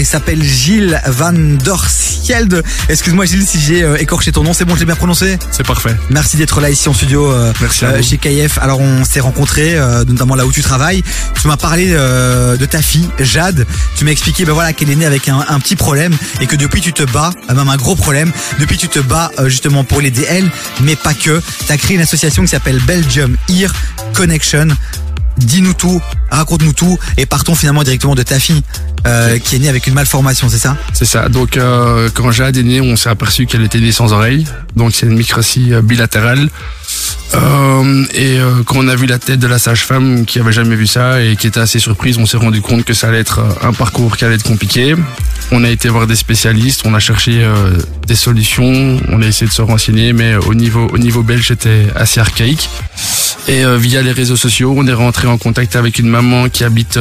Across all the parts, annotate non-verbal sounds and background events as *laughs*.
Il s'appelle Gilles Van Dorsield. Excuse-moi Gilles si j'ai euh, écorché ton nom, c'est bon, je l'ai bien prononcé C'est parfait. Merci d'être là ici en studio euh, Merci euh, chez KF. Alors on s'est rencontrés, notamment là où tu travailles. Tu m'as parlé de ta fille, Jade. Tu m'as expliqué ben voilà, qu'elle est née avec un, un petit problème et que depuis tu te bats, même un gros problème, depuis tu te bats justement pour l'aider elle, mais pas que. Tu as créé une association qui s'appelle Belgium Ear Connection. Dis-nous tout, raconte-nous tout et partons finalement directement de ta fille euh, qui est née avec une malformation, c'est ça? C'est ça. Donc, euh, quand Jade est née, on s'est aperçu qu'elle était née sans oreille. Donc, c'est une microtie euh, bilatérale. Euh, et euh, quand on a vu la tête de la sage-femme qui avait jamais vu ça et qui était assez surprise, on s'est rendu compte que ça allait être euh, un parcours qui allait être compliqué. On a été voir des spécialistes, on a cherché des solutions, on a essayé de se renseigner, mais au niveau au niveau belge, c'était assez archaïque. Et via les réseaux sociaux, on est rentré en contact avec une maman qui habite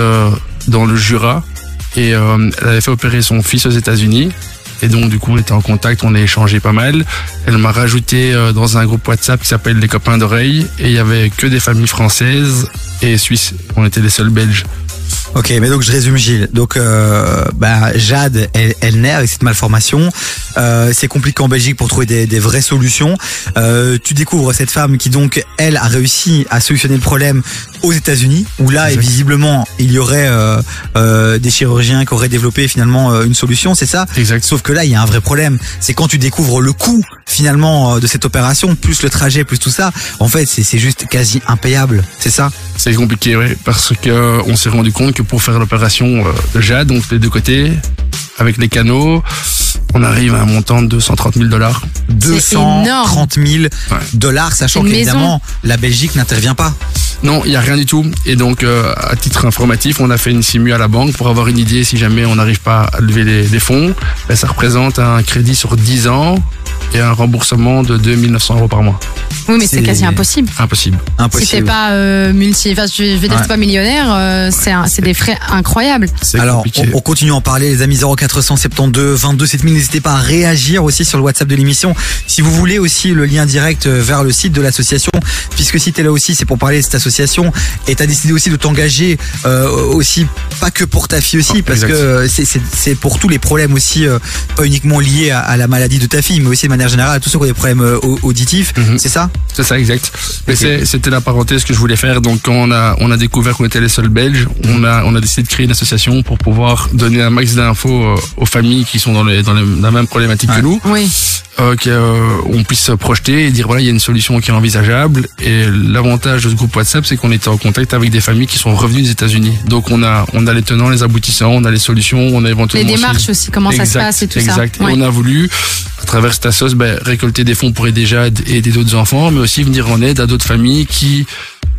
dans le Jura et elle avait fait opérer son fils aux États-Unis. Et donc du coup, on était en contact, on a échangé pas mal. Elle m'a rajouté euh, dans un groupe WhatsApp qui s'appelle les copains d'oreille et il y avait que des familles françaises et suisses. On était les seuls Belges. Ok, mais donc je résume Gilles. Donc euh, bah, Jade, elle, elle naît avec cette malformation. Euh, c'est compliqué en Belgique pour trouver des, des vraies solutions. Euh, tu découvres cette femme qui donc elle a réussi à solutionner le problème aux États-Unis, où là visiblement il y aurait euh, euh, des chirurgiens qui auraient développé finalement euh, une solution, c'est ça? Exact. Sauf que là, il y a un vrai problème. C'est quand tu découvres le coût finalement euh, de cette opération, plus le trajet, plus tout ça. En fait, c'est c'est juste quasi impayable. C'est ça? C'est compliqué, oui, parce que euh, on s'est rendu compte que pour faire l'opération euh, de Jade, donc les deux côtés, avec les canaux, on arrive à un montant de 230 000 dollars. 230 000 dollars, sachant qu'évidemment la Belgique n'intervient pas. Non, il y a rien du tout. Et donc, euh, à titre informatif, on a fait une simu à la banque pour avoir une idée si jamais on n'arrive pas à lever les, les fonds. Ben, ça représente un crédit sur 10 ans et un remboursement de 2900 euros par mois. Oui, mais C'est- quasi impossible. Impossible. Si t'es Impossible. pas euh, multi, enfin, je vais dire Ouais. t'es pas millionnaire, euh, c'est des frais incroyables. Alors, on, on continue à en parler, les amis 0472 22 7000. N'hésitez pas à réagir aussi sur le WhatsApp de l'émission. Si vous voulez aussi le lien direct euh, vers le site de l'association, puisque si t'es là aussi, c'est pour parler de cette association. Et t'as décidé aussi de t'engager euh, aussi, pas que pour ta fille aussi, Ah, parce exact. que c'est- pour tous les problèmes aussi, euh, pas uniquement liés à, à la maladie de ta fille, mais aussi de manière générale à tous ceux qui ont des problèmes euh, au- auditifs. Mhm. C'est ça? C'est ça, exact. Mais c'était la parenthèse que je voulais faire. Donc, quand on a, on a découvert qu'on était les seuls Belges, on a, on a décidé de créer une association pour pouvoir donner un max d'infos euh, aux familles qui sont dans, les, dans les- la même problématique Ouais. que nous. Oui. Euh, qu'on puisse se projeter et dire voilà il y a une solution qui est envisageable et l'avantage de ce groupe WhatsApp c'est qu'on était en contact avec des familles qui sont revenues des États-Unis donc on a on a les tenants les aboutissants on a les solutions on a Les éventuellement aussi- démarches aussi, comment ça se Exact, passe et tout exact. ça. Et Ouais. on a voulu, à travers cette assos, ben, récolter des fonds pour aider Jade et aider d'autres enfants, mais aussi venir en aide à d'autres familles qui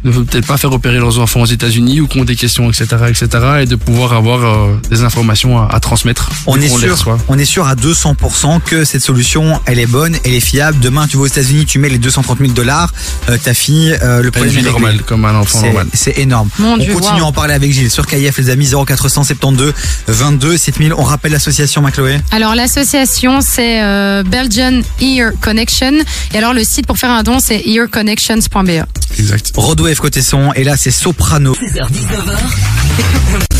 ne veulent peut-être pas faire opérer leurs enfants aux États-Unis ou qui ont des questions, etc., etc., et de pouvoir avoir euh, des informations à, à transmettre. On est sûr, on est sûr à 200% que cette solution, elle est bonne, elle est fiable. Demain, tu vas aux États-Unis, tu mets les 230 000 dollars, euh, ta fille, euh, le problème est normale, comme un enfant C'est- normal. C'est énorme. Mon on Dieu, continue à en parler avec Gilles sur KIF, les amis 0472 22 7000. On rappelle l'association, Macloé. Alors l'association c'est euh, Belgian Ear Connection et alors le site pour faire un don c'est earconnections.be. Exact. Rodwave côté son, et là c'est Soprano. 16h-19h.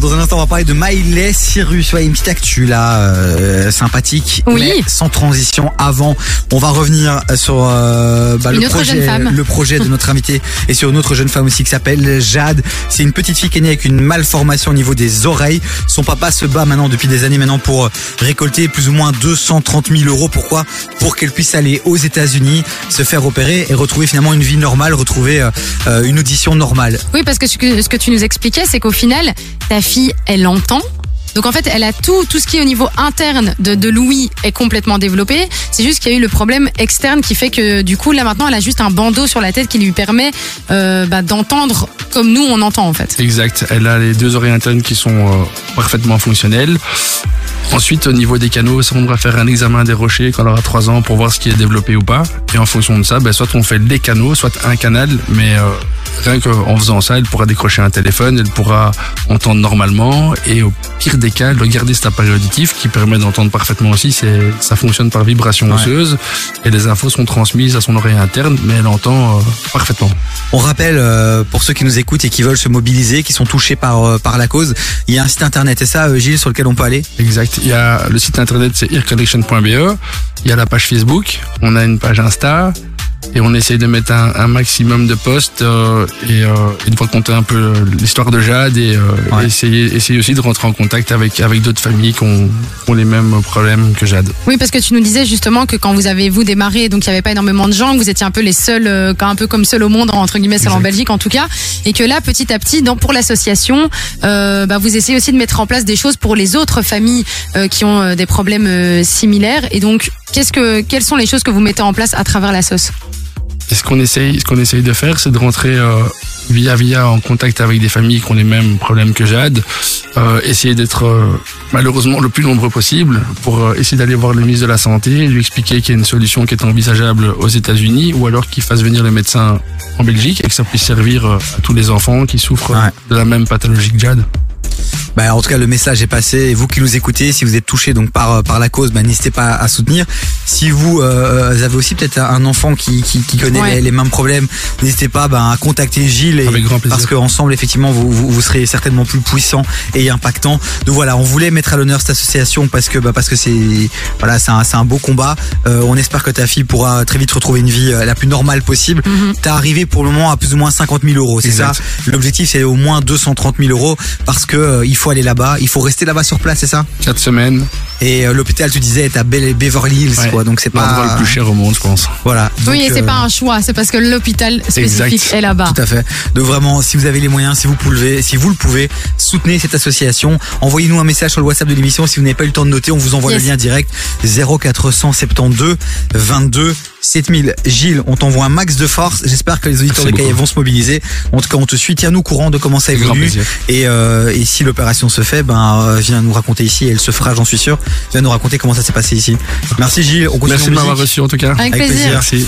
Dans un instant, on va parler de Miley Cyrus. Ouais, une petite actu là, euh, sympathique, Oui. mais sans transition. Avant, on va revenir sur euh, bah, Une le autre projet, jeune femme. le projet de notre invité *laughs* et sur une autre jeune femme aussi qui s'appelle Jade. C'est une petite fille qui est née avec une malformation au niveau des oreilles. Son papa se bat maintenant depuis des années maintenant pour récolter plus ou moins 230 000 euros. Pourquoi? Pour qu'elle puisse aller aux États-Unis, se faire opérer et retrouver finalement une vie normale, retrouver euh, euh, une audition normale. Oui parce que ce que, ce que tu nous expliquais c'est qu'au final ta fille elle entend. Donc en fait, elle a tout, tout ce qui est au niveau interne de, de Louis est complètement développé. C'est juste qu'il y a eu le problème externe qui fait que du coup là maintenant elle a juste un bandeau sur la tête qui lui permet euh, bah, d'entendre comme nous on entend en fait. Exact. Elle a les deux oreilles internes qui sont euh, parfaitement fonctionnelles. Ensuite, au niveau des canaux, ça, on devra faire un examen des rochers quand on aura 3 ans pour voir ce qui est développé ou pas. Et en fonction de ça, ben, soit on fait des canaux, soit un canal, mais euh, rien qu'en faisant ça, elle pourra décrocher un téléphone, elle pourra entendre normalement, et au pire des cas, elle doit garder cet appareil auditif qui permet d'entendre parfaitement aussi. C'est, ça fonctionne par vibration Ouais. osseuse, et les infos sont transmises à son oreille interne, mais elle entend euh, parfaitement. On rappelle euh, pour ceux qui nous écoutent et qui veulent se mobiliser, qui sont touchés par euh, par la cause, il y a un site internet, c'est ça, Gilles, sur lequel on peut aller? Exact. Il y a le site internet, c'est earconnection.be. Il y a la page Facebook. On a une page Insta. Et on essaye de mettre un, un maximum de posts euh, et, euh, et de raconter un peu l'histoire de Jade et, euh, Ouais. essayer, essayer aussi de rentrer en contact avec, avec d'autres familles qui ont, qui ont les mêmes problèmes que Jade. Oui, parce que tu nous disais justement que quand vous avez vous démarré, donc il n'y avait pas énormément de gens, que vous étiez un peu les seuls, euh, un peu comme seuls au monde entre guillemets, seuls en. Belgique en tout cas, et que là petit à petit, dans, pour l'association, euh, bah, vous essayez aussi de mettre en place des choses pour les autres familles euh, qui ont euh, des problèmes euh, similaires. Et donc, qu'est-ce que, quelles sont les choses que vous mettez en place à travers la sauce? Et ce qu'on essaye, ce qu'on essaye de faire, c'est de rentrer euh, via via en contact avec des familles qui ont les mêmes problèmes que Jade, euh, essayer d'être euh, malheureusement le plus nombreux possible pour essayer d'aller voir le ministre de la santé, lui expliquer qu'il y a une solution qui est envisageable aux États-Unis, ou alors qu'il fasse venir le médecin en Belgique et que ça puisse servir à tous les enfants qui souffrent Ouais. de la même pathologie que Jade. Bah, en tout cas, le message est passé. Et vous qui nous écoutez, si vous êtes touché donc par par la cause, bah, n'hésitez pas à soutenir. Si vous euh, avez aussi peut-être un enfant qui qui, qui connaît Ouais. les, les mêmes problèmes, n'hésitez pas bah, à contacter Gilles. Et, Avec grand plaisir. Parce qu'ensemble, effectivement, vous, vous vous serez certainement plus puissant et impactant. Donc voilà, on voulait mettre à l'honneur cette association parce que bah, parce que c'est voilà, c'est un c'est un beau combat. Euh, on espère que ta fille pourra très vite retrouver une vie euh, la plus normale possible. T'es arrivé pour le moment à plus ou moins 50 000 euros, c'est ça? L'objectif c'est au moins 230 000 euros parce que euh, il faut aller là-bas, il faut rester là-bas sur place, c'est ça? Quatre semaines, Et euh, l'hôpital, tu disais, est à Be- Beverly Hills, ouais. quoi. Donc c'est l'endroit pas le plus cher au monde, je pense. voilà. Oui, et c'est euh, pas un choix, c'est parce que l'hôpital spécifique Exact. est là-bas. Tout à fait. Donc vraiment, si vous avez les moyens, si vous pouvez, si vous le pouvez, soutenez cette association. Envoyez-nous un message sur le WhatsApp de l'émission. Si vous n'avez pas eu le temps de noter, on vous envoie Yes. le lien direct 0472 22 7000. Gilles, on t'envoie un max de force. J'espère que les auditeurs Merci de beaucoup. vont se mobiliser. En tout cas, on te suit. Tiens-nous au courant de comment ça évolue. Et, euh, et si l'opération se fait, ben euh, viens nous raconter ici. Elle se fera, j'en suis sûr. Viens nous raconter comment ça s'est passé ici. Merci Gilles. On continue Merci de m'avoir reçu en tout cas. Avec Avec plaisir. plaisir. Merci.